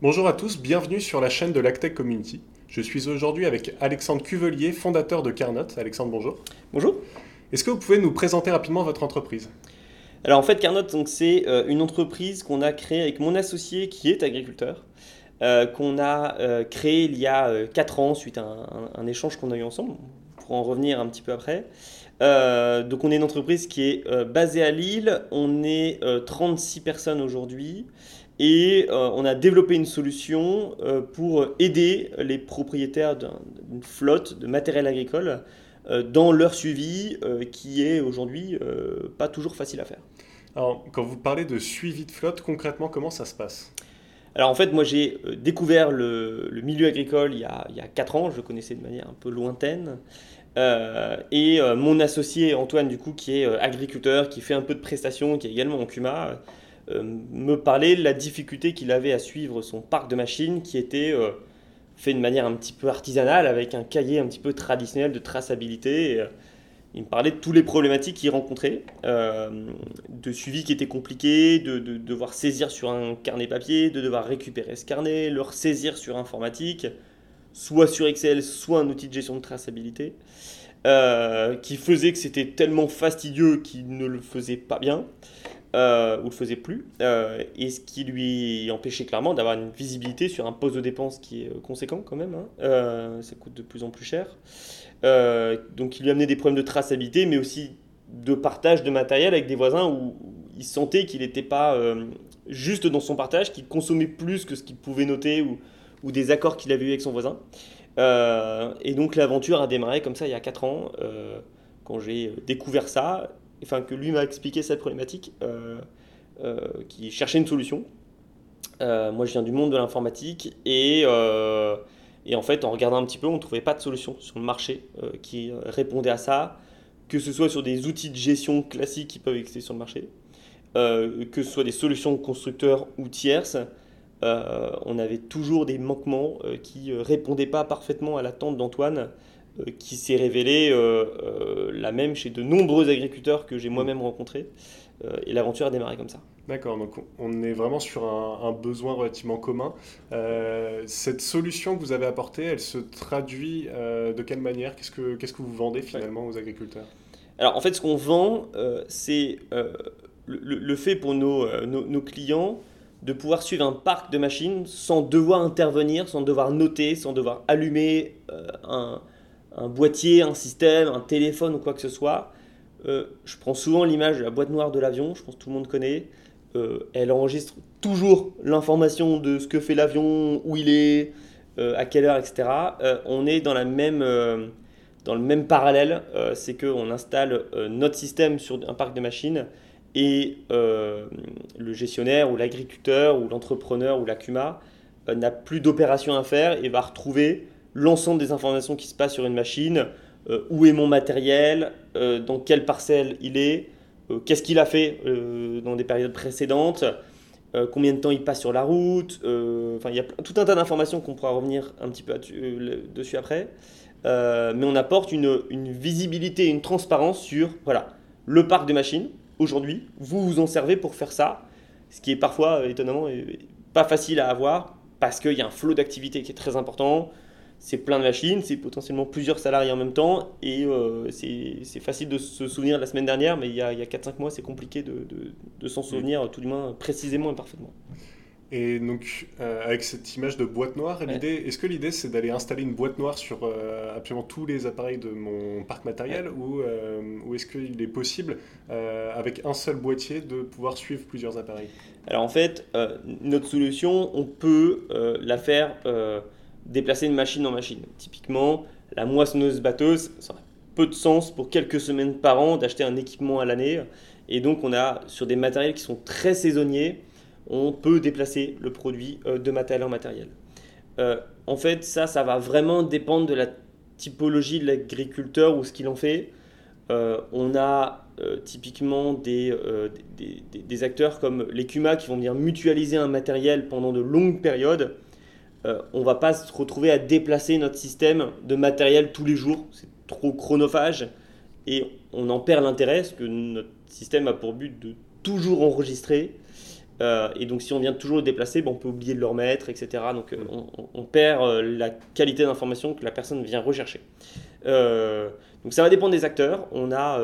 Bonjour à tous, bienvenue sur la chaîne de l'Actech Community. Je suis aujourd'hui avec Alexandre Cuvelier, fondateur de Carnot. Alexandre, bonjour. Bonjour. Est-ce que vous pouvez nous présenter rapidement votre entreprise? Alors en fait, Carnot, c'est euh, une entreprise qu'on a créée avec mon associé qui est agriculteur, euh, qu'on a euh, créée il y a 4 ans suite à un, échange qu'on a eu ensemble. Pour en revenir un petit peu après. donc on est une entreprise qui est basée à Lille, on est 36 personnes aujourd'hui et euh, on a développé une solution euh, pour aider les propriétaires d'une flotte de matériel agricole euh, dans leur suivi qui est aujourd'hui pas toujours facile à faire. Alors, quand vous parlez de suivi de flotte, concrètement, comment ça se passe? Alors en fait, moi j'ai découvert le, milieu agricole il y, a, il 4 ans, je le connaissais de manière un peu lointaine. et mon associé Antoine, du coup, qui est agriculteur, qui fait un peu de prestations, qui est également en CUMA, me parlait de la difficulté qu'il avait à suivre son parc de machines qui était euh, fait de manière un petit peu artisanale avec un cahier un petit peu traditionnel de traçabilité. Euh, il me parlait de toutes les problématiques qu'il rencontrait, de suivi qui était compliqué, de, devoir saisir sur un carnet papier, de devoir récupérer ce carnet, le ressaisir sur informatique, soit sur Excel, soit un outil de gestion de traçabilité, qui faisait que c'était tellement fastidieux qu'il ne le faisait pas bien euh, ou le faisait plus, euh, et ce qui lui empêchait clairement d'avoir une visibilité sur un poste de dépense qui est euh, conséquent quand même, hein. euh, ça coûte de plus en plus cher. donc il lui amenait des problèmes de traçabilité, mais aussi de partage de matériel avec des voisins où, il sentait qu'il n'était pas juste dans son partage, qu'il consommait plus que ce qu'il pouvait noter ou, ou des accords qu'il avait eu avec son voisin. et donc l'aventure a démarré comme ça il y a 4 ans, quand j'ai découvert ça enfin que lui m'a expliqué cette problématique, euh, euh, qui cherchait une solution. Euh, moi, je viens du monde de l'informatique et, et, en fait, en regardant un petit peu, on ne trouvait pas de solution sur le marché qui répondait à ça, que ce soit sur des outils de gestion classiques qui peuvent exister sur le marché, que ce soit des solutions constructeurs ou tierces. on avait toujours des manquements qui ne répondaient pas parfaitement à l'attente d'Antoine qui s'est révélée euh, euh, la même chez de nombreux agriculteurs que j'ai moi-même rencontrés. et l'aventure a démarré comme ça. D'accord, donc on est vraiment sur un, besoin relativement commun. cette solution que vous avez apportée, elle se traduit de quelle manière? Qu'est-ce que Qu'est-ce que vous vendez finalement aux agriculteurs? Alors en fait, ce qu'on vend, c'est le, fait pour nos, nos, nos, clients de pouvoir suivre un parc de machines sans devoir intervenir, sans devoir noter, sans devoir allumer un, un boîtier, un système, un téléphone ou quoi que ce soit. Euh, je prends souvent l'image de la boîte noire de l'avion, je pense que tout le monde connaît. Euh, elle enregistre toujours l'information de ce que fait l'avion, où il est, euh, à quelle heure, etc. on est dans, la même, dans le même parallèle, c'est qu'on installe notre système sur un parc de machines et le gestionnaire ou l'agriculteur ou l'entrepreneur ou la CUMA n'a plus d'opération à faire et va retrouver l'ensemble des informations qui se passent sur une machine, euh, où est mon matériel, euh, dans quelle parcelle il est, euh, qu'est-ce qu'il a fait dans des périodes précédentes, combien de temps il passe sur la route. Enfin, il y a tout un tas d'informations qu'on pourra revenir un petit peu dessus après. mais on apporte une, une, visibilité, une transparence sur voilà, le parc de machines. Aujourd'hui, vous vous en servez pour faire ça, ce qui est parfois étonnamment pas facile à avoir parce qu'il y a un flot d'activité qui est très important c'est plein de machines, c'est potentiellement plusieurs salariés en même temps, et euh, c'est facile de se souvenir de la semaine dernière, mais il y a, a 4-5 mois, c'est compliqué de, de, de s'en souvenir, tout du moins précisément et parfaitement. Et donc, euh, avec cette image de boîte noire, l'idée, est-ce que l'idée c'est d'aller installer une boîte noire sur euh, absolument tous les appareils de mon parc matériel, ou, ou est-ce qu'il est possible, avec un seul boîtier, de pouvoir suivre plusieurs appareils? Alors en fait, notre solution, on peut la faire déplacer une machine en machine. Typiquement, la moissonneuse-batteuse, ça a peu de sens pour quelques semaines par an d'acheter un équipement à l'année. Et donc, on a sur des matériels qui sont très saisonniers, on peut déplacer le produit euh, de matériel en matériel. Euh, en fait, ça, ça va vraiment dépendre de la typologie de l'agriculteur ou ce qu'il en fait. Euh, on a typiquement des, des, des, acteurs comme les CUMA qui vont venir mutualiser un matériel pendant de longues périodes euh, on va pas se retrouver à déplacer notre système de matériel tous les jours. C'est trop chronophage et on en perd l'intérêt parce que notre système a pour but de toujours enregistrer et donc si on vient toujours le déplacer, on peut oublier de le remettre, etc. Donc on, perd la qualité d'information que la personne vient rechercher. donc ça va dépendre des acteurs. On a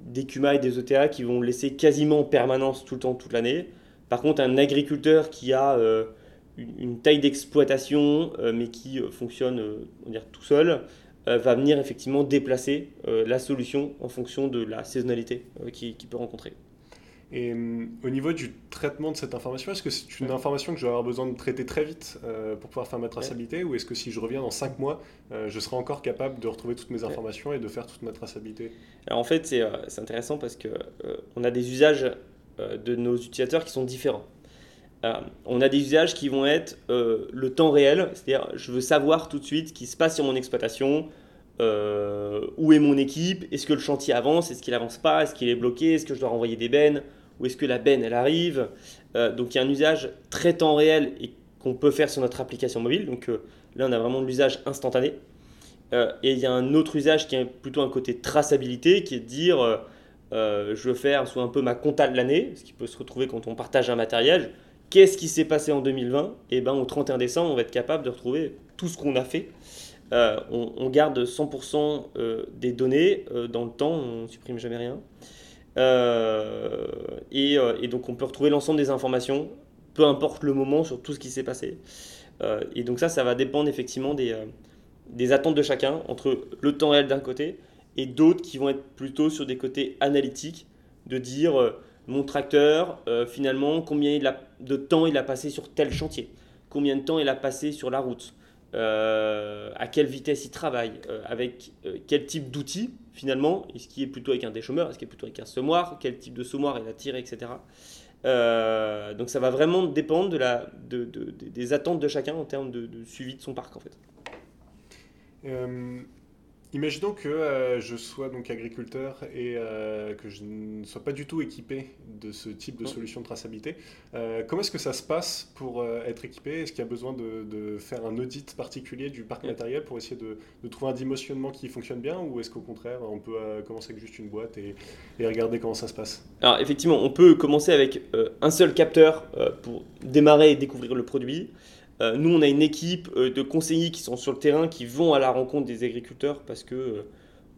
des CUMA et des ETA qui vont laisser quasiment en permanence tout le temps, toute l'année. Par contre, un agriculteur qui a une, taille d'exploitation, mais qui fonctionne on dire, tout seul, va venir effectivement déplacer la solution en fonction de la saisonnalité qu'il peut rencontrer. Et euh, au niveau du traitement de cette information, est-ce que c'est une information que je vais avoir besoin de traiter très vite euh, pour pouvoir faire ma traçabilité ou est-ce que si je reviens dans 5 mois, euh, je serai encore capable de retrouver toutes mes informations et de faire toute ma traçabilité? Alors en fait, c'est intéressant parce qu'on on a des usages de nos utilisateurs qui sont différents. On a des usages qui vont être le temps réel, c'est-à-dire je veux savoir tout de suite ce qui se passe sur mon exploitation, où est mon équipe, est-ce que le chantier avance, est-ce qu'il avance pas, est-ce qu'il est bloqué, est-ce que je dois renvoyer des bennes, où est-ce que la benne elle arrive. Euh, donc il y a un usage très temps réel et qu'on peut faire sur notre application mobile. Donc euh, là on a vraiment de l'usage instantané. Euh, et il y a un autre usage qui est plutôt un côté traçabilité, qui est de dire je veux faire sous un peu ma compta de l'année, ce qui peut se retrouver quand on partage un matériel. Qu'est-ce qui s'est passé en 2020 Et ben au 31 décembre, on va être capable de retrouver tout ce qu'on a fait. On, on, garde 100% des données dans le temps, on supprime jamais rien. Euh, euh, et, donc on peut retrouver l'ensemble des informations, peu importe le moment, sur tout ce qui s'est passé. Euh, et donc ça, ça va dépendre effectivement des attentes de chacun, entre le temps réel d'un côté et d'autres qui vont être plutôt sur des côtés analytiques, de dire mon tracteur, finalement, combien de temps il a passé sur tel chantier, combien de temps il a passé sur la route, euh, à quelle vitesse il travaille, euh, avec euh, quel type d'outils finalement, est-ce qu'il est plutôt avec un déchômeur, est-ce qu'il est plutôt avec un semoir, quel type de semoir il a tiré, etc. donc ça va vraiment dépendre de la, des attentes de chacun en termes de, suivi de son parc en fait. Imaginons que euh, je sois donc agriculteur et euh, que je ne sois pas du tout équipé de ce type de solution de traçabilité. Euh, comment est-ce que ça se passe pour être équipé? Est-ce qu'il y a besoin de, faire un audit particulier du parc matériel pour essayer de, trouver un dimensionnement qui fonctionne bien Ou est-ce qu'au contraire, on peut commencer avec juste une boîte et, et, regarder comment ça se passe? Alors effectivement, on peut commencer avec un seul capteur pour démarrer et découvrir le produit. Euh, nous, on a une équipe euh, de conseillers qui sont sur le terrain, qui vont à la rencontre des agriculteurs parce que euh,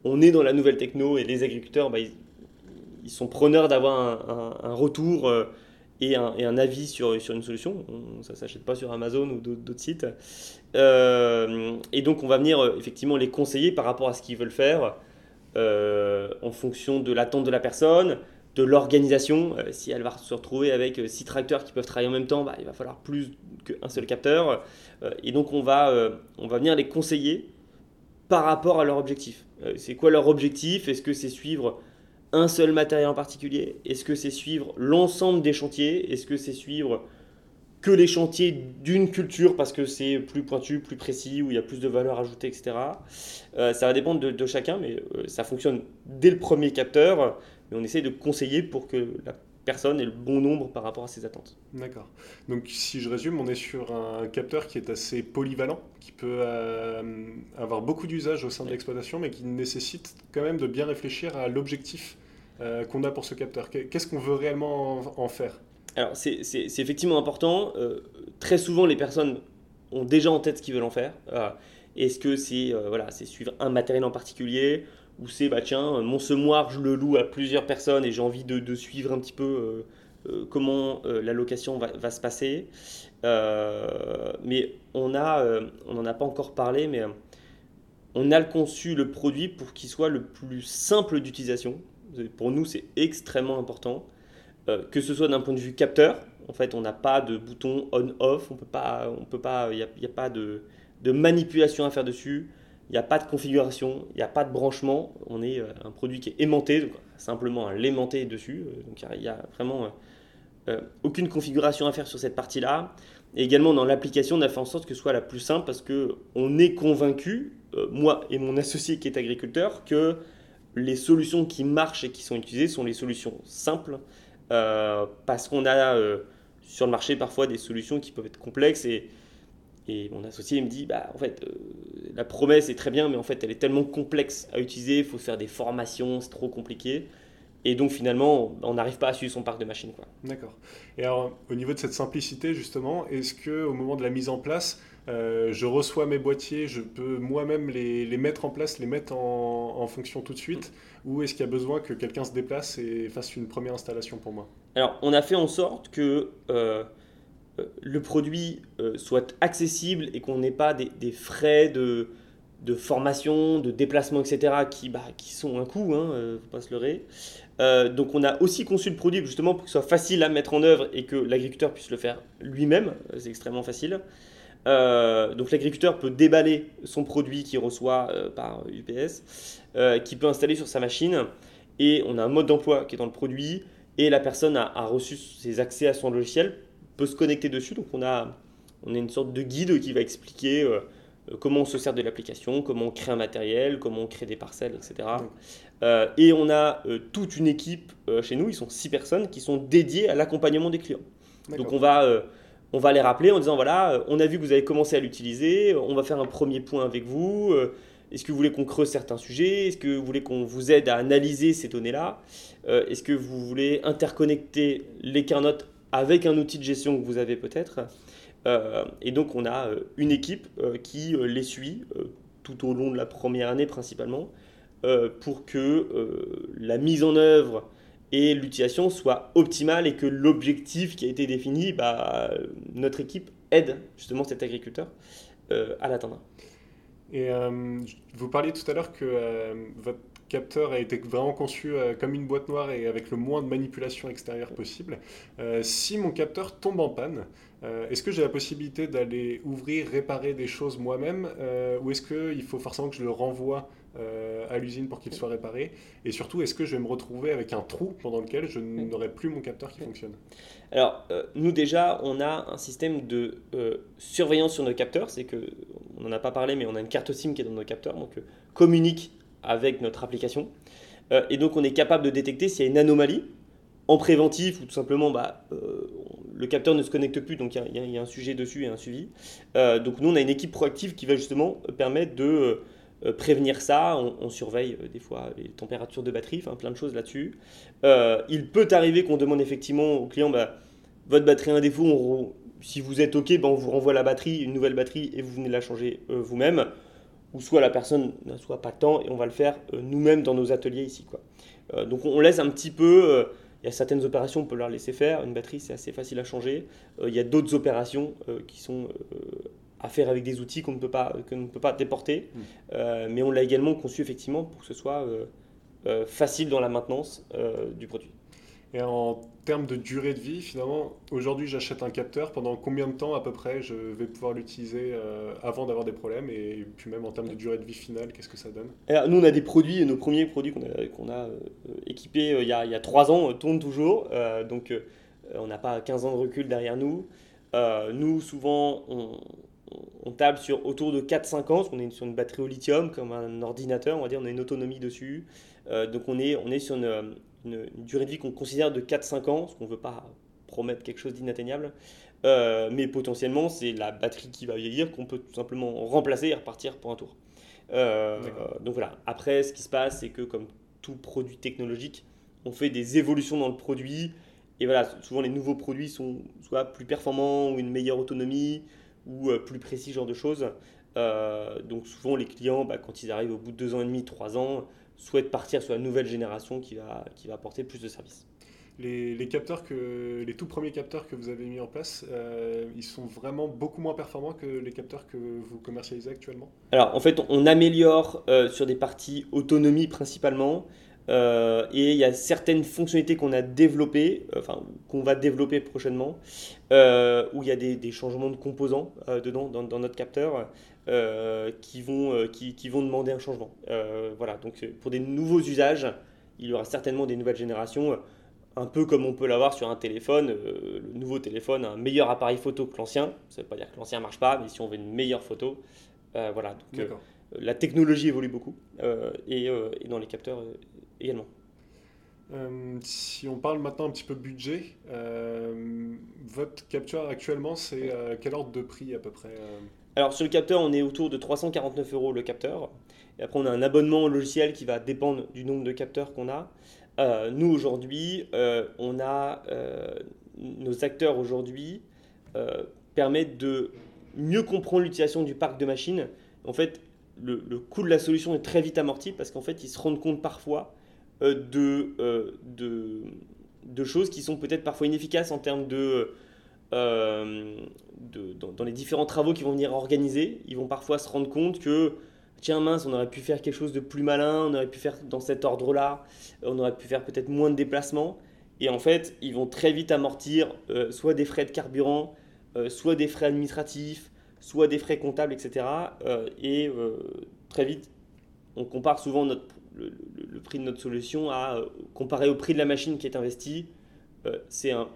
on est dans la nouvelle techno et les agriculteurs, bah, ils, sont preneurs d'avoir un, retour et un, avis sur, sur une solution. ça ne s'achète pas sur Amazon ou d'autres sites. et donc, on va venir effectivement les conseiller par rapport à ce qu'ils veulent faire en fonction de l'attente de la personne, de l'organisation. Euh, si elle va se retrouver avec euh, six tracteurs qui peuvent travailler en même temps, bah, il va falloir plus qu'un seul capteur. Euh, et donc on va, on va venir les conseiller par rapport à leur objectif. c'est quoi leur objectif? Est-ce que c'est suivre un seul matériel en particulier? Est-ce que c'est suivre l'ensemble des chantiers? Est-ce que c'est suivre que les chantiers d'une culture parce que c'est plus pointu, plus précis, où il y a plus de valeur ajoutée, etc. ça va dépendre de, de chacun, mais ça fonctionne dès le premier capteur mais on essaie de conseiller pour que la personne ait le bon nombre par rapport à ses attentes. D'accord. Donc si je résume, on est sur un capteur qui est assez polyvalent, qui peut euh, avoir beaucoup d'usages au sein de l'exploitation, mais qui nécessite quand même de bien réfléchir à l'objectif euh, qu'on a pour ce capteur. Qu'est-ce qu'on veut réellement en faire? Alors c'est effectivement important. Euh, très souvent, les personnes ont déjà en tête ce qu'ils veulent en faire. Est-ce que c'est voilà, suivre un matériel en particulier? Où c'est bah tiens mon semoir je le loue à plusieurs personnes et j'ai envie de, suivre un petit peu euh, euh, comment euh, la location va, se passer. Mais on a on n'en a pas encore parlé mais on a conçu le produit pour qu'il soit le plus simple d'utilisation. Pour nous c'est extrêmement important. Que ce soit d'un point de vue capteur en fait on n'a pas de bouton on off on peut pas on peut pas il n'y a, pas de manipulation à faire dessus il n'y a pas de configuration, il n'y a pas de branchement. On est euh, un produit qui est aimanté, donc simplement un l'aimanté dessus. Euh, donc il n'y a, vraiment euh, aucune configuration à faire sur cette partie-là. Et également dans l'application, on a fait en sorte que ce soit la plus simple parce qu'on est convaincu, moi et mon associé qui est agriculteur, que les solutions qui marchent et qui sont utilisées sont les solutions simples parce qu'on a sur le marché parfois des solutions qui peuvent être complexes et et mon associé me dit, bah, en fait, euh, la promesse est très bien, mais en fait, elle est tellement complexe à utiliser, il faut faire des formations, c'est trop compliqué. Et donc finalement, on n'arrive pas à suivre son parc de machines. D'accord. Et alors, au niveau de cette simplicité, justement, est-ce qu'au moment de la mise en place, euh, je reçois mes boîtiers, je peux moi-même les, les, mettre en place, les mettre en, en fonction tout de suite Ou est-ce qu'il y a besoin que quelqu'un se déplace et fasse une première installation pour moi? Alors, on a fait en sorte que euh, le produit soit accessible et qu'on n'ait pas des, frais de, de, formation, de déplacement, etc., qui, bah, qui sont un coût, hein, faut pas se leurrer. donc on a aussi conçu le produit justement pour que ce soit facile à mettre en œuvre et que l'agriculteur puisse le faire lui-même, c'est extrêmement facile. Euh, donc l'agriculteur peut déballer son produit qu'il reçoit euh, par UPS, euh, qui peut installer sur sa machine, et on a un mode d'emploi qui est dans le produit, et la personne a, reçu ses accès à son logiciel, peut se connecter dessus, donc on a, on a une sorte de guide qui va expliquer comment on se sert de l'application, comment on crée un matériel, comment on crée des parcelles, etc. et on a toute une équipe chez nous, ils sont six personnes, qui sont dédiées à l'accompagnement des clients. Donc on va on va les rappeler en disant voilà, euh, on a vu que vous avez commencé à l'utiliser, on va faire un premier point avec vous. Euh, est-ce que vous voulez qu'on creuse certains sujets? Est-ce que vous voulez qu'on vous aide à analyser ces données-là? Euh, Est-ce que vous voulez interconnecter les carnotes avec un outil de gestion que vous avez peut-être Et donc on a une équipe qui les suit tout au long de la première année principalement pour que la mise en œuvre et l'utilisation soit optimale et que l'objectif qui a été défini, bah, notre équipe aide justement cet agriculteur euh, à l'atteindre. Et euh, vous parliez tout à l'heure que euh, votre capteur a été vraiment conçu comme une boîte noire et avec le moins de manipulation extérieure possible. si mon capteur tombe en panne, est-ce que j'ai la possibilité d'aller ouvrir, réparer des choses moi-même ou est-ce qu'il faut forcément que je le renvoie euh, à l'usine pour qu'il soit réparé? Et surtout, est-ce que je vais me retrouver avec un trou pendant lequel je n'aurai plus mon capteur qui fonctionne? Alors, euh, nous déjà, on a un système de euh, surveillance sur nos capteurs. C'est que, on n'en a pas parlé, mais on a une carte SIM qui est dans nos capteurs, donc communique avec notre application. et donc, on est capable de détecter s'il y a une anomalie en préventif ou tout simplement bah, le capteur ne se connecte plus, donc il y, a un sujet dessus et un suivi. donc nous, on a une équipe proactive qui va justement permettre de euh, prévenir ça. On, surveille euh, des fois les températures de batterie, enfin plein de choses là-dessus. Euh, il peut arriver qu'on demande effectivement au client bah, votre batterie a un défaut, si vous êtes OK, bah, on vous renvoie la batterie, une nouvelle batterie, et vous venez la changer vous-même. Ou soit la personne n'a soit pas le temps et on va le faire nous-mêmes dans nos ateliers ici. Quoi. donc on laisse un petit peu. Il y a certaines opérations, on peut leur laisser faire. Une batterie, c'est assez facile à changer. il y a d'autres opérations qui sont à faire avec des outils qu'on ne peut pas, que ne peut pas déporter. Mm. Euh, mais on l'a également conçu effectivement pour que ce soit euh, euh, facile dans la maintenance du produit. Et en termes de durée de vie, finalement, aujourd'hui j'achète un capteur, pendant combien de temps à peu près je vais pouvoir l'utiliser avant d'avoir des problèmes? Et puis même en termes de durée de vie finale, qu'est-ce que ça donne? Nous on a des produits, nos premiers produits qu'on a, a équipés il y a, il y a 3 ans tournent toujours, donc on n'a pas 15 ans de recul derrière nous. nous souvent on, on table sur autour de 4-5 ans, parce qu'on est sur une batterie au lithium, comme un ordinateur, on va dire, on a une autonomie dessus. Euh, donc on est, on est sur une, durée de vie qu'on considère de 4-5 ans, parce qu'on ne veut pas promettre quelque chose d'inatteignable. Euh, mais potentiellement, c'est la batterie qui va vieillir qu'on peut tout simplement remplacer et repartir pour un tour. Euh, donc voilà. Après, ce qui se passe, c'est que comme tout produit technologique, on fait des évolutions dans le produit. Et voilà, souvent les nouveaux produits sont soit plus performants ou une meilleure autonomie, ou euh, plus précis, genre de choses. Euh, donc souvent les clients, bah, quand ils arrivent au bout de deux ans et demi, trois ans, souhaitent partir sur la nouvelle génération qui va, qui va apporter plus de services. Les, les, capteurs que, les tout premiers capteurs que vous avez mis en place, euh, ils sont vraiment beaucoup moins performants que les capteurs que vous commercialisez actuellement? Alors en fait, on améliore sur des parties autonomie principalement. Euh, et il y a certaines fonctionnalités qu'on a développées, euh, enfin qu'on va développer prochainement, euh, où il y a des, changements de composants dedans, dans, notre capteur, qui, vont, qui, qui, vont demander un changement. voilà, donc pour des nouveaux usages, il y aura certainement des nouvelles générations, un peu comme on peut l'avoir sur un téléphone. le nouveau téléphone a un meilleur appareil photo que l'ancien. Ça ne veut pas dire que l'ancien ne marche pas, mais si on veut une meilleure photo, voilà. Donc, la technologie évolue beaucoup et, et, dans les capteurs également. Euh, si on parle maintenant un petit peu budget, euh, votre capteur actuellement, c'est euh, quel ordre de prix à peu près Alors sur le capteur, on est autour de 349 euros le capteur. Et après, on a un abonnement logiciel qui va dépendre du nombre de capteurs qu'on a. nous aujourd'hui, on a nos acteurs aujourd'hui permettent de mieux comprendre l'utilisation du parc de machines. En fait, le, coût de la solution est très vite amorti parce qu'en fait, ils se rendent compte parfois de, de, de, choses qui sont peut-être parfois inefficaces en termes de euh, dans, les différents travaux qu'ils vont venir organiser, ils vont parfois se rendre compte que tiens mince, on aurait pu faire quelque chose de plus malin, on aurait pu faire dans cet ordre-là, on aurait pu faire peut-être moins de déplacements. Et en fait, ils vont très vite amortir euh, soit des frais de carburant, euh, soit des frais administratifs, soit des frais comptables, etc. et très vite, on compare souvent notre, le, prix de notre solution à comparé au prix de la machine qui est investie. c'est un,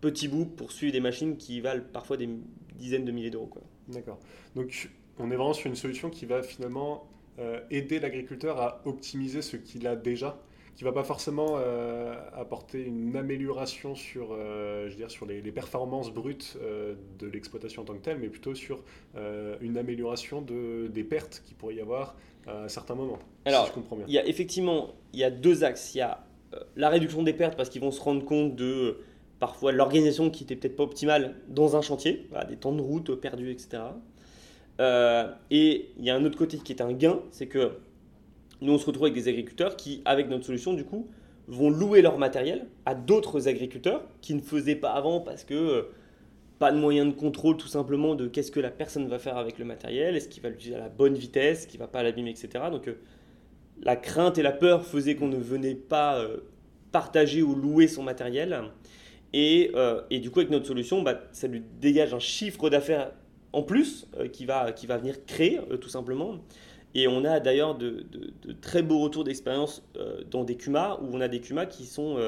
petits bouts pour suivre des machines qui valent parfois des dizaines de milliers d'euros. D'accord. Donc on est vraiment sur une solution qui va finalement euh, aider l'agriculteur à optimiser ce qu'il a déjà, qui va pas forcément euh, apporter une amélioration sur, euh, je veux dire, sur les, performances brutes de l'exploitation en tant que telle, mais plutôt sur une amélioration de, des pertes qu'il pourrait y avoir à certains moments. Alors, je comprends bien. Il y a effectivement il y a deux axes. Il y a la réduction des pertes parce qu'ils vont se rendre compte de parfois l'organisation qui n'était peut-être pas optimale dans un chantier, des temps de route perdus, etc. Euh, et il y a un autre côté qui est un gain, c'est que nous on se retrouve avec des agriculteurs qui, avec notre solution, du coup, vont louer leur matériel à d'autres agriculteurs qui ne faisaient pas avant parce que euh, pas de moyen de contrôle tout simplement de qu'est-ce que la personne va faire avec le matériel, est-ce qu'il va l'utiliser à la bonne vitesse, qu'il va pas l'abîmer, etc. Donc euh, la crainte et la peur faisaient qu'on ne venait pas partager ou louer son matériel. Euh, et, du coup, avec notre solution, bah, ça lui dégage un chiffre d'affaires en plus euh, qui, va, qui va venir créer, euh, tout simplement. Et on a d'ailleurs de, très beaux retours d'expérience dans des CUMA, où on a des CUMA qui, sont,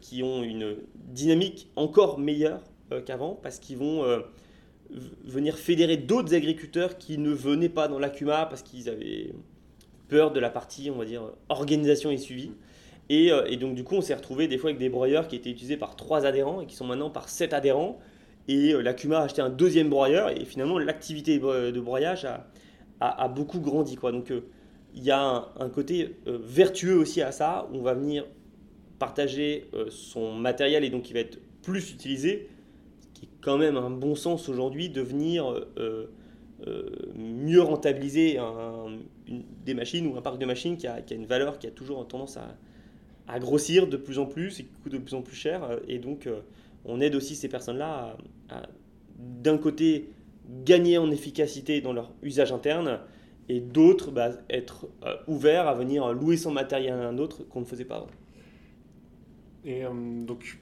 qui ont une dynamique encore meilleure qu'avant, parce qu'ils vont venir fédérer d'autres agriculteurs qui ne venaient pas dans la CUMA parce qu'ils avaient peur de la partie, on va dire, organisation et suivi. Euh, et, donc, du coup, on s'est retrouvé des fois avec des broyeurs qui étaient utilisés par trois adhérents et qui sont maintenant par sept adhérents. Et euh, la CUMA a acheté un deuxième broyeur et finalement, l'activité de broyage a, beaucoup grandi. Quoi. Donc, euh, il y a un, côté vertueux aussi à ça. Où on va venir partager son matériel et donc il va être plus utilisé, ce qui est quand même un bon sens aujourd'hui de venir mieux rentabiliser des machines ou un parc de machines qui a, qui a, une valeur qui a toujours tendance à, grossir de plus en plus et qui coûte de plus en plus cher. Euh, et donc, euh, on aide aussi ces personnes-là à, d'un côté, gagner en efficacité dans leur usage interne et d'autres, bah, être euh, ouverts à venir louer son matériel à un autre qu'on ne faisait pas avant. Et donc,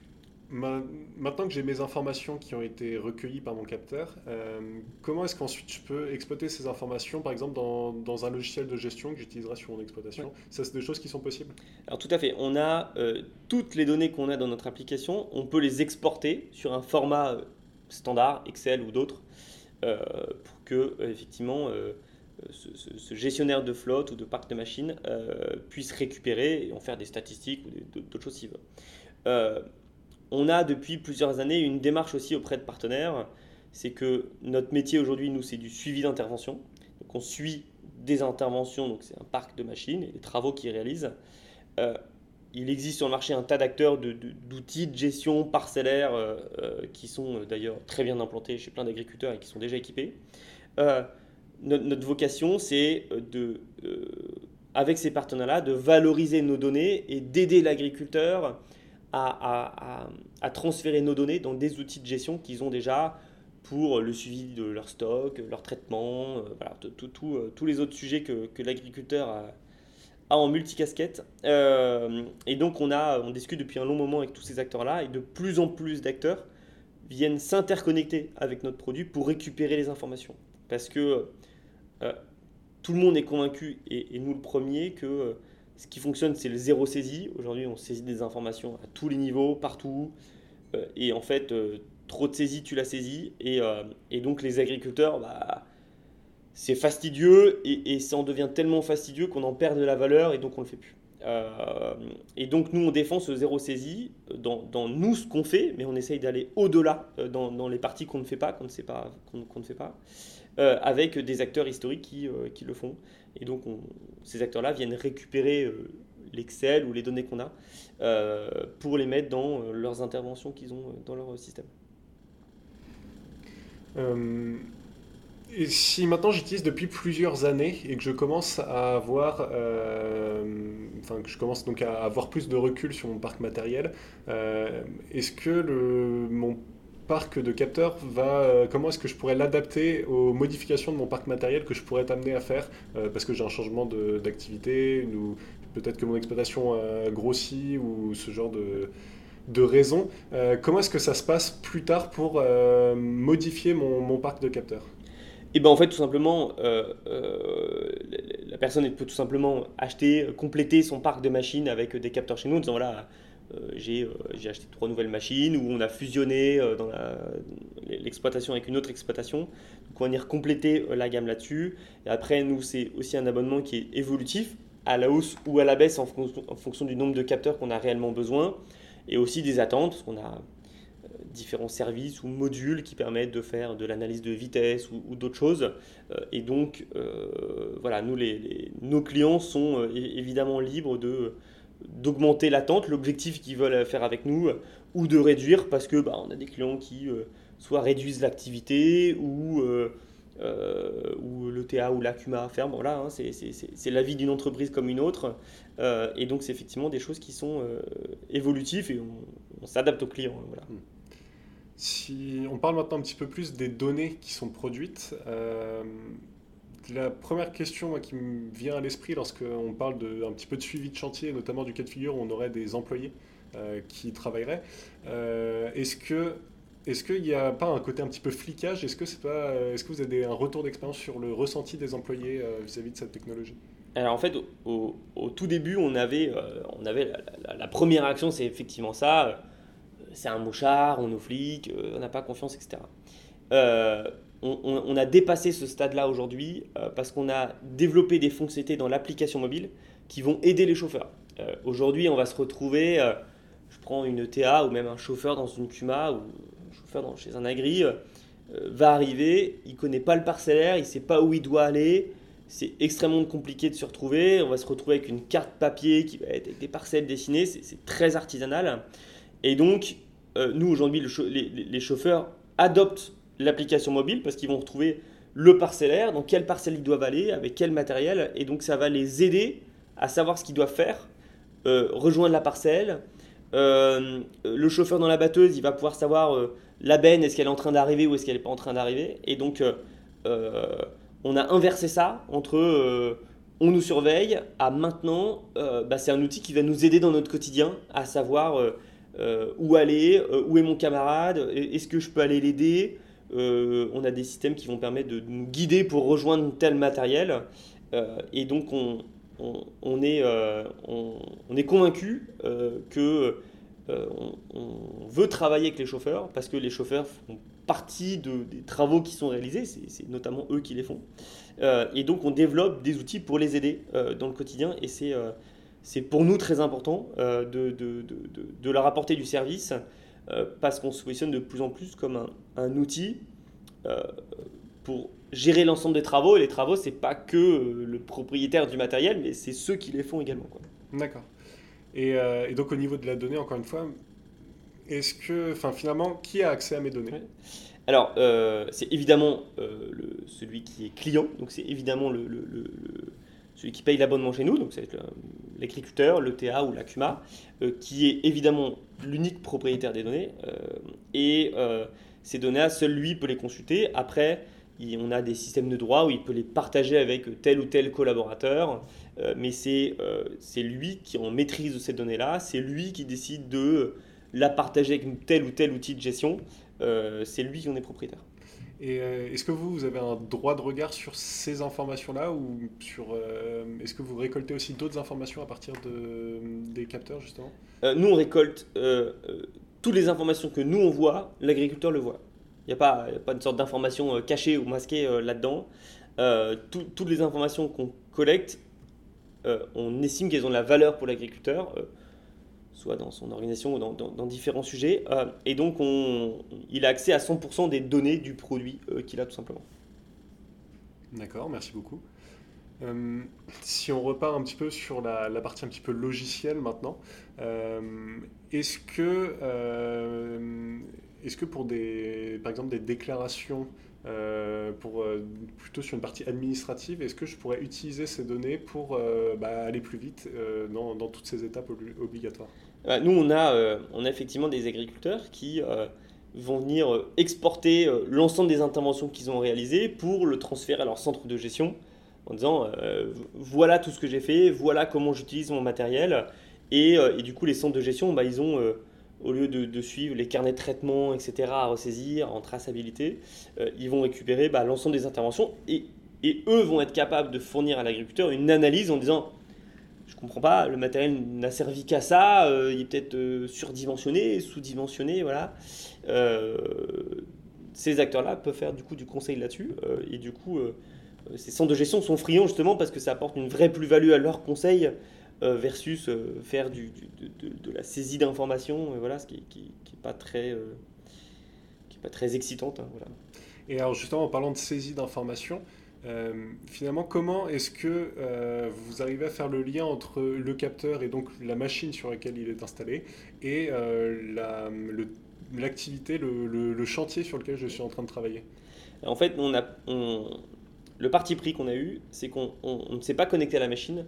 maintenant que j'ai mes informations qui ont été recueillies par mon capteur, euh, comment est-ce qu'ensuite je peux exploiter ces informations, par exemple, dans, dans un logiciel de gestion que j'utiliserai sur mon exploitation? Ça, c'est des choses qui sont possibles? Alors, tout à fait. On a euh, toutes les données qu'on a dans notre application, on peut les exporter sur un format euh, standard, Excel ou d'autres, pour que, effectivement, ce, gestionnaire de flotte ou de parc de machines puisse récupérer et en faire des statistiques ou d'autres choses s'il veut on a depuis plusieurs années une démarche aussi auprès de partenaires. C'est que notre métier aujourd'hui, nous, c'est du suivi d'intervention. Donc on suit des interventions, donc c'est un parc de machines et des travaux qu'ils réalisent. Euh, il existe sur le marché un tas d'acteurs, d'outils de, gestion parcellaire euh, euh, qui sont d'ailleurs très bien implantés chez plein d'agriculteurs et qui sont déjà équipés. Notre, vocation, c'est de, avec ces partenaires-là, de valoriser nos données et d'aider l'agriculteur à, transférer nos données dans des outils de gestion qu'ils ont déjà pour le suivi de leur stock, leur traitement, euh, voilà, euh, tous les autres sujets que, l'agriculteur a, en multicasquette. Euh, et donc on, a, on discute depuis un long moment avec tous ces acteurs-là et de plus en plus d'acteurs viennent s'interconnecter avec notre produit pour récupérer les informations. Parce que tout le monde est convaincu, et, nous le premier, que ce qui fonctionne, c'est le zéro saisie. Aujourd'hui, on saisit des informations à tous les niveaux, partout. Euh, et en fait, euh, trop de saisie, tu la saisis. Et, euh, et donc, les agriculteurs, bah, c'est fastidieux et, ça en devient tellement fastidieux qu'on en perd de la valeur et donc on le fait plus. et donc nous, on défend ce zéro saisie dans, nous ce qu'on fait, mais on essaye d'aller au-delà dans, les parties qu'on ne fait pas, qu'on ne, sait pas, qu'on, ne fait pas, avec des acteurs historiques qui le font. Et donc ces acteurs-là viennent récupérer l'Excel ou les données qu'on a pour les mettre dans leurs interventions qu'ils ont dans leur système. Euh, si maintenant j'utilise depuis plusieurs années et que je commence à avoir, euh, enfin que je commence donc à avoir plus de recul sur mon parc matériel, euh, est-ce que le, mon parc de capteurs va, comment est-ce que je pourrais l'adapter aux modifications de mon parc matériel que je pourrais amené à faire parce que j'ai un changement d'activité ou peut-être que mon exploitation a grossi ou ce genre de, de raisons. Euh, comment est-ce que ça se passe plus tard pour euh, modifier mon, parc de capteurs? Et ben en fait tout simplement euh, la personne peut tout simplement acheter, compléter son parc de machines avec des capteurs chez nous en disant voilà j'ai acheté trois nouvelles machines ou on a fusionné dans l'exploitation avec une autre exploitation. Donc on va venir compléter la gamme là-dessus. Et après nous c'est aussi un abonnement qui est évolutif à la hausse ou à la baisse en fonction du nombre de capteurs qu'on a réellement besoin et aussi des attentes, parce qu'on a euh, différents services ou modules qui permettent de faire de l'analyse de vitesse ou, d'autres choses. Euh, et donc, euh, voilà, nous, les, nos clients sont évidemment libres de d'augmenter l'attente, l'objectif qu'ils veulent faire avec nous, ou de réduire parce que bah, on a des clients qui soit réduisent l'activité ou euh, ou le TA ou l'ACUMA ferme. Voilà, hein, c'est la vie d'une entreprise comme une autre. Euh, et donc, c'est effectivement des choses qui sont euh, évolutives et on, s'adapte aux clients. Hein, voilà. Si on parle maintenant un petit peu plus des données qui sont produites, la première question qui me vient à l'esprit lorsqu'on parle de, un petit peu de suivi de chantier, notamment du cas de figure où on aurait des employés qui travailleraient, est-ce que est-ce qu'il n'y a pas un côté un petit peu flicage? Est-ce que, est-ce que vous avez un retour d'expérience sur le ressenti des employés euh, vis-à-vis de cette technologie? Alors en fait, au, tout début, on avait, euh, on avait la, première action, c'est effectivement ça. Euh, c'est un mouchard, on nous flic, on n'a pas confiance, etc. On, a dépassé ce stade-là aujourd'hui parce qu'on a développé des fonctionnalités dans l'application mobile qui vont aider les chauffeurs. aujourd'hui, on va se retrouver, je prends une TA ou même un chauffeur dans une Cuma ou dans, chez un agri, euh, va arriver, il connaît pas le parcellaire, il sait pas où il doit aller, c'est extrêmement compliqué de se retrouver, on va se retrouver avec une carte papier qui va être avec des parcelles dessinées, c'est très artisanal. Et donc, euh, nous aujourd'hui, les, chauffeurs adoptent l'application mobile parce qu'ils vont retrouver le parcellaire, dans quelle parcelle ils doivent aller, avec quel matériel, et donc ça va les aider à savoir ce qu'ils doivent faire, euh, rejoindre la parcelle. le chauffeur dans la batteuse, il va pouvoir savoir la benne, est-ce qu'elle est en train d'arriver ou est-ce qu'elle n'est pas en train d'arriver Et donc, euh, euh, on a inversé ça entre euh, on nous surveille à maintenant, bah, c'est un outil qui va nous aider dans notre quotidien à savoir où aller, où est mon camarade, est-ce que je peux aller l'aider On a des systèmes qui vont permettre de nous guider pour rejoindre tel matériel. et donc, on, est, on est convaincu que euh, on, veut travailler avec les chauffeurs parce que les chauffeurs font partie des travaux qui sont réalisés, c'est notamment eux qui les font. Euh, et donc on développe des outils pour les aider euh, dans le quotidien et c'est pour nous très important de, de, leur apporter du service parce qu'on se positionne de plus en plus comme un, outil pour gérer l'ensemble des travaux. Et les travaux, c'est pas que le propriétaire du matériel, mais c'est ceux qui les font également. D'accord. Euh, et, donc au niveau de la donnée, encore une fois, est-ce que, enfin finalement, qui a accès à mes données? Alors, euh, c'est évidemment euh, le, celui qui est client, donc c'est évidemment le, celui qui paye l'abonnement chez nous, donc c'est l'agriculteur, le TA ou la CUMA, qui est évidemment l'unique propriétaire des données. et ces données, seul lui peut les consulter. Après, on a des systèmes de droit où il peut les partager avec tel ou tel collaborateur, euh, mais euh, c'est lui qui en maîtrise ces données-là, c'est lui qui décide de la partager avec tel ou tel outil de gestion, euh, c'est lui qui en est propriétaire. Et est-ce que vous, avez un droit de regard sur ces informations-là ou sur est-ce que vous récoltez aussi d'autres informations à partir de, des capteurs justement? Nous, on récolte toutes les informations que nous on voit, l'agriculteur le voit. Il n'y a, pas, pas une sorte d'information cachée ou masquée là-dedans. toutes les informations qu'on collecte, on estime qu'elles ont de la valeur pour l'agriculteur soit dans son organisation ou dans, différents sujets. et donc, on, il a accès à 100% des données du produit qu'il a tout simplement. D'accord, merci beaucoup. Euh, si on repart un petit peu sur la, partie un petit peu logicielle maintenant, euh, est-ce que, euh, est-ce que pour des, par exemple des déclarations, pour, plutôt sur une partie administrative, est-ce que je pourrais utiliser ces données pour bah, aller plus vite dans, dans, toutes ces étapes obligatoires? Nous, on a, on a effectivement des agriculteurs qui vont venir exporter l'ensemble des interventions qu'ils ont réalisées pour le transférer à leur centre de gestion en disant euh, voilà tout ce que j'ai fait, voilà comment j'utilise mon matériel. Et, euh, et, du coup, les centres de gestion, bah, ils ont, euh, au lieu de, suivre les carnets de traitement, etc., à ressaisir en traçabilité, ils vont récupérer bah, l'ensemble des interventions et, eux vont être capables de fournir à l'agriculteur une analyse en disant je comprends pas, le matériel n'a servi qu'à ça, il est peut-être surdimensionné, sous-dimensionné, voilà. ces acteurs-là peuvent faire du coup du conseil là-dessus et du coup euh, ces centres de gestion sont friands justement parce que ça apporte une vraie plus-value à leur conseil euh, versus euh, faire du, de, la saisie d'informations, voilà, ce qui n'est pas, très, qui pas très excitante. Hein, voilà. Et alors justement, en parlant de saisie d'informations, finalement, comment est-ce que vous arrivez à faire le lien entre le capteur et donc la machine sur laquelle il est installé et l'activité, le, le, chantier sur lequel je suis en train de travailler? En fait, on a, on, le parti pris qu'on a eu, c'est qu'on ne s'est pas connecté à la machine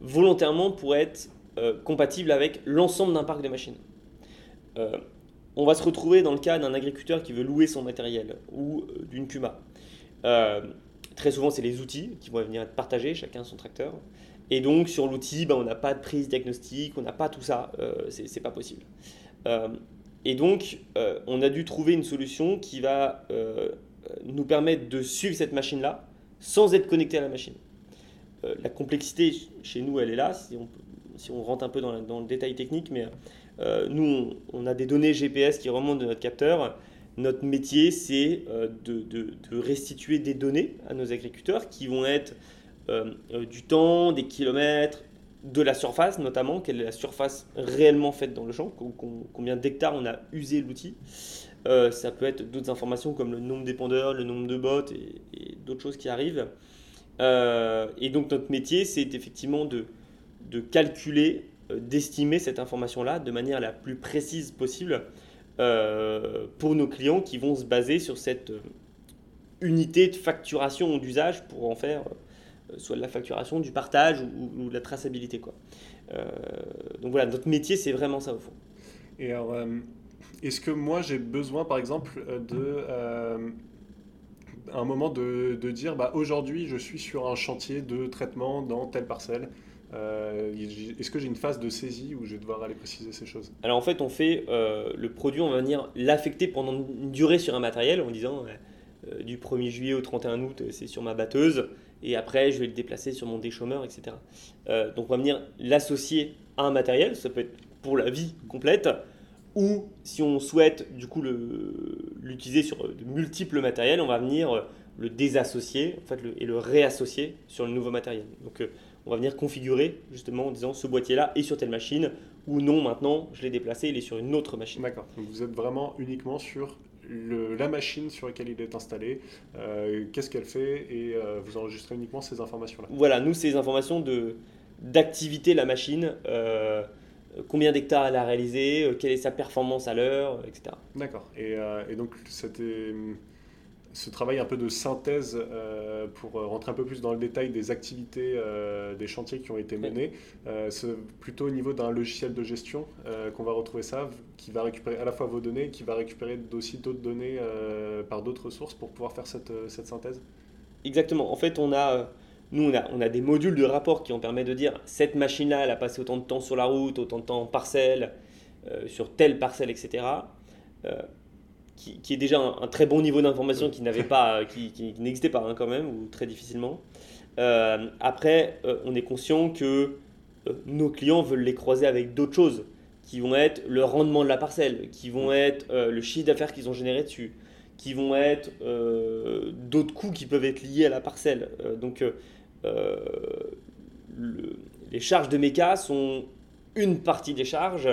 volontairement pour être euh, compatible avec l'ensemble d'un parc de machines. Euh, on va se retrouver dans le cas d'un agriculteur qui veut louer son matériel ou euh, d'une Puma. très souvent, c'est les outils qui vont venir être partagés, chacun son tracteur. Et donc, sur l'outil, ben, on n'a pas de prise diagnostique, on n'a pas tout ça, c'est pas possible. et donc, on a dû trouver une solution qui va nous permettre de suivre cette machine-là sans être connecté à la machine. Euh, la complexité chez nous, elle est là, si on, rentre un peu dans, le détail technique, mais euh, nous, on, a des données GPS qui remontent de notre capteur. Notre métier, c'est euh, de, restituer des données à nos agriculteurs qui vont être du temps, des kilomètres, de la surface notamment, quelle est la surface réellement faite dans le champ, combien d'hectares on a usé l'outil. Ça peut être d'autres informations comme le nombre d'épandeurs, le nombre de bottes et, d'autres choses qui arrivent. Euh, et donc notre métier, c'est effectivement de, de calculer, euh, d'estimer cette information-là de manière la plus précise possible pour nos clients qui vont se baser sur cette unité de facturation ou d'usage pour en faire soit de la facturation, du partage ou, de la traçabilité. Donc voilà, notre métier, c'est vraiment ça au fond. Et alors, est-ce que moi j'ai besoin par exemple euh, de euh, un moment de, dire bah, aujourd'hui je suis sur un chantier de traitement dans telle parcelle. Euh, Est-ce que j'ai une phase de saisie où je vais devoir aller préciser ces choses? Alors en fait on fait le produit, on va venir l'affecter pendant une durée sur un matériel en disant du 1er juillet au 31 août c'est sur ma batteuse. Et après je vais le déplacer sur mon déchômeur etc. donc on va venir l'associer à un matériel, ça peut être pour la vie complète ou si on souhaite du coup l'utiliser sur de multiples matériels, on va venir euh, le désassocier en fait, et le réassocier sur le nouveau matériel. Donc euh, on va venir configurer justement en disant ce boîtier-là est sur telle machine ou non maintenant je l'ai déplacé, il est sur une autre machine. D'accord, donc vous êtes vraiment uniquement sur la machine sur laquelle il est installé, euh, qu'est-ce qu'elle fait et vous enregistrez uniquement ces informations-là? Voilà, nous ces informations d'activité la machine. Euh, combien d'hectares elle a réalisé, euh, quelle est sa performance à l'heure, etc. D'accord. Et, euh, donc, c'était ce travail un peu de synthèse pour rentrer un peu plus dans le détail des activités, des chantiers qui ont été menés. c'est plutôt au niveau d'un logiciel de gestion qu'on va retrouver ça, qui va récupérer à la fois vos données, qui va récupérer aussi d'autres données par d'autres sources pour pouvoir faire cette, cette synthèse? Exactement. En fait, on a nous, on a, on a, des modules de rapport qui ont permis de dire cette machine-là, elle a passé autant de temps sur la route, autant de temps en parcelle, euh, sur telle parcelle, etc. Euh, qui, qui, est déjà un, très bon niveau d'information qui n'avait pas, qui, qui n'existait pas hein, quand même, ou très difficilement. Euh, après, on est conscient que nos clients veulent les croiser avec d'autres choses, qui vont être le rendement de la parcelle, qui vont être le chiffre d'affaires qu'ils ont généré dessus, qui vont être d'autres coûts qui peuvent être liés à la parcelle. donc euh, les charges de méca sont une partie des charges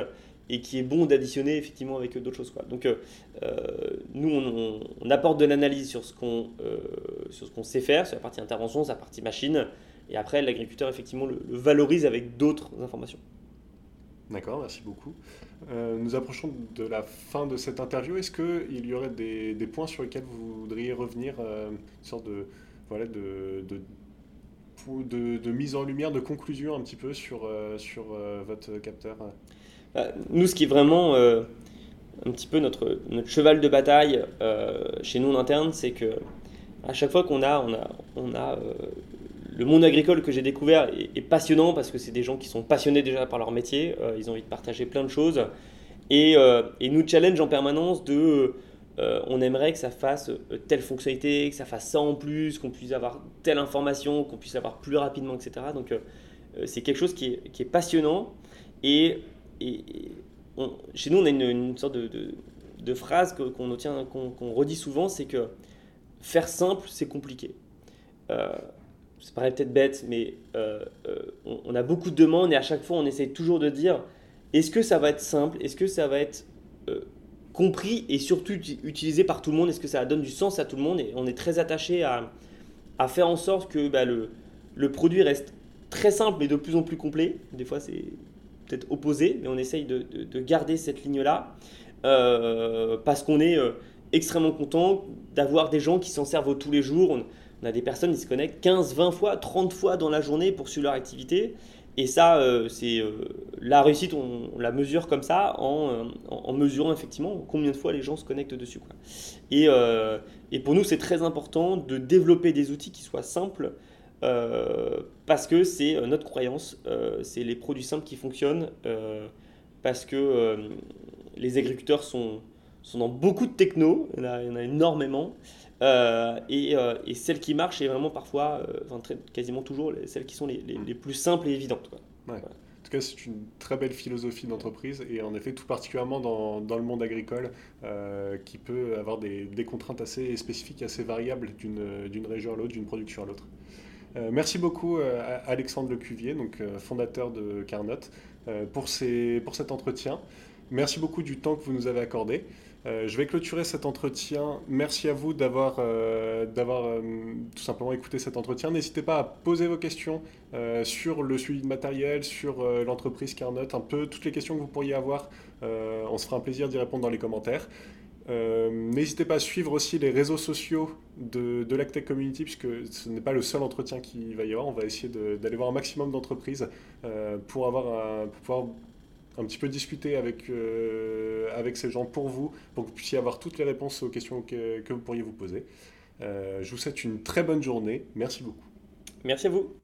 et qui est bon d'additionner effectivement avec d'autres choses. Quoi. Donc euh, nous, on, apporte de l'analyse sur ce qu'on sur sait faire, sur la partie intervention, sur la partie machine, et après l'agriculteur effectivement le valorise avec d'autres informations. D'accord, merci beaucoup. Euh, nous approchons de la fin de cette interview. Est-ce qu'il y aurait des, points sur lesquels vous voudriez revenir, euh, une sorte de, voilà, de, mise en lumière, de conclusion un petit peu sur, euh, sur votre capteur bah, Nous, ce qui est vraiment un petit peu notre, cheval de bataille chez nous en interne, c'est que à chaque fois qu'on a, on a, le monde agricole que j'ai découvert est, passionnant parce que c'est des gens qui sont passionnés déjà par leur métier, euh, ils ont envie de partager plein de choses. Et, euh, nous challenge en permanence de euh, on aimerait que ça fasse telle fonctionnalité, que ça fasse ça en plus, qu'on puisse avoir telle information, qu'on puisse avoir plus rapidement, etc. Donc c'est quelque chose qui est, passionnant. Et, chez nous on a une, sorte de, phrase qu'on qu'on redit souvent, c'est que faire simple c'est compliqué. Ça paraît peut-être bête, mais euh, euh, on, a beaucoup de demandes et à chaque fois on essaie toujours de dire est-ce que ça va être simple? Est-ce que ça va être euh, compris et surtout utilisé par tout le monde Est-ce que ça donne du sens à tout le monde? Et on est très attaché à, à, faire en sorte que bah, le, le, produit reste très simple mais de plus en plus complet. Des fois c'est peut-être opposé, mais on essaye de, de, garder cette ligne-là parce qu'on est extrêmement content d'avoir des gens qui s'en servent tous les jours. On a des personnes qui se connectent 15, 20 fois, 30 fois dans la journée pour suivre leur activité. Et ça, euh, c'est euh, la réussite, on, la mesure comme ça euh, en, mesurant effectivement combien de fois les gens se connectent dessus. Et, et, pour nous, c'est très important de développer des outils qui soient simples parce que c'est notre croyance, c'est les produits simples qui fonctionnent parce que les agriculteurs sont, sont dans beaucoup de techno, il y en a énormément. Euh, euh, et, celles qui marchent, c'est vraiment parfois, euh, enfin, quasiment toujours, celles qui sont les, les, plus simples et évidentes. En tout cas, c'est une très belle philosophie d'entreprise et en effet, tout particulièrement dans, dans le monde agricole, qui peut avoir des, des, contraintes assez spécifiques, assez variables d'une région à l'autre, d'une production à l'autre. merci beaucoup à Alexandre Lecuvier, donc fondateur de Carnot, pour, ces, pour cet entretien. Merci beaucoup du temps que vous nous avez accordé. Euh, je vais clôturer cet entretien. Merci à vous d'avoir euh, euh, tout simplement écouté cet entretien. N'hésitez pas à poser vos questions sur le suivi de matériel, sur l'entreprise Carnot, un peu toutes les questions que vous pourriez avoir. on se fera un plaisir d'y répondre dans les commentaires. N'hésitez pas à suivre aussi les réseaux sociaux de, de l'Actech Community, puisque ce n'est pas le seul entretien qu'il va y avoir. On va essayer d'aller voir un maximum d'entreprises pour, avoir pour pouvoir un petit peu discuter avec, euh, avec ces gens pour vous, pour que vous puissiez avoir toutes les réponses aux questions que, que vous pourriez vous poser. Euh, je vous souhaite une très bonne journée. Merci beaucoup. Merci à vous.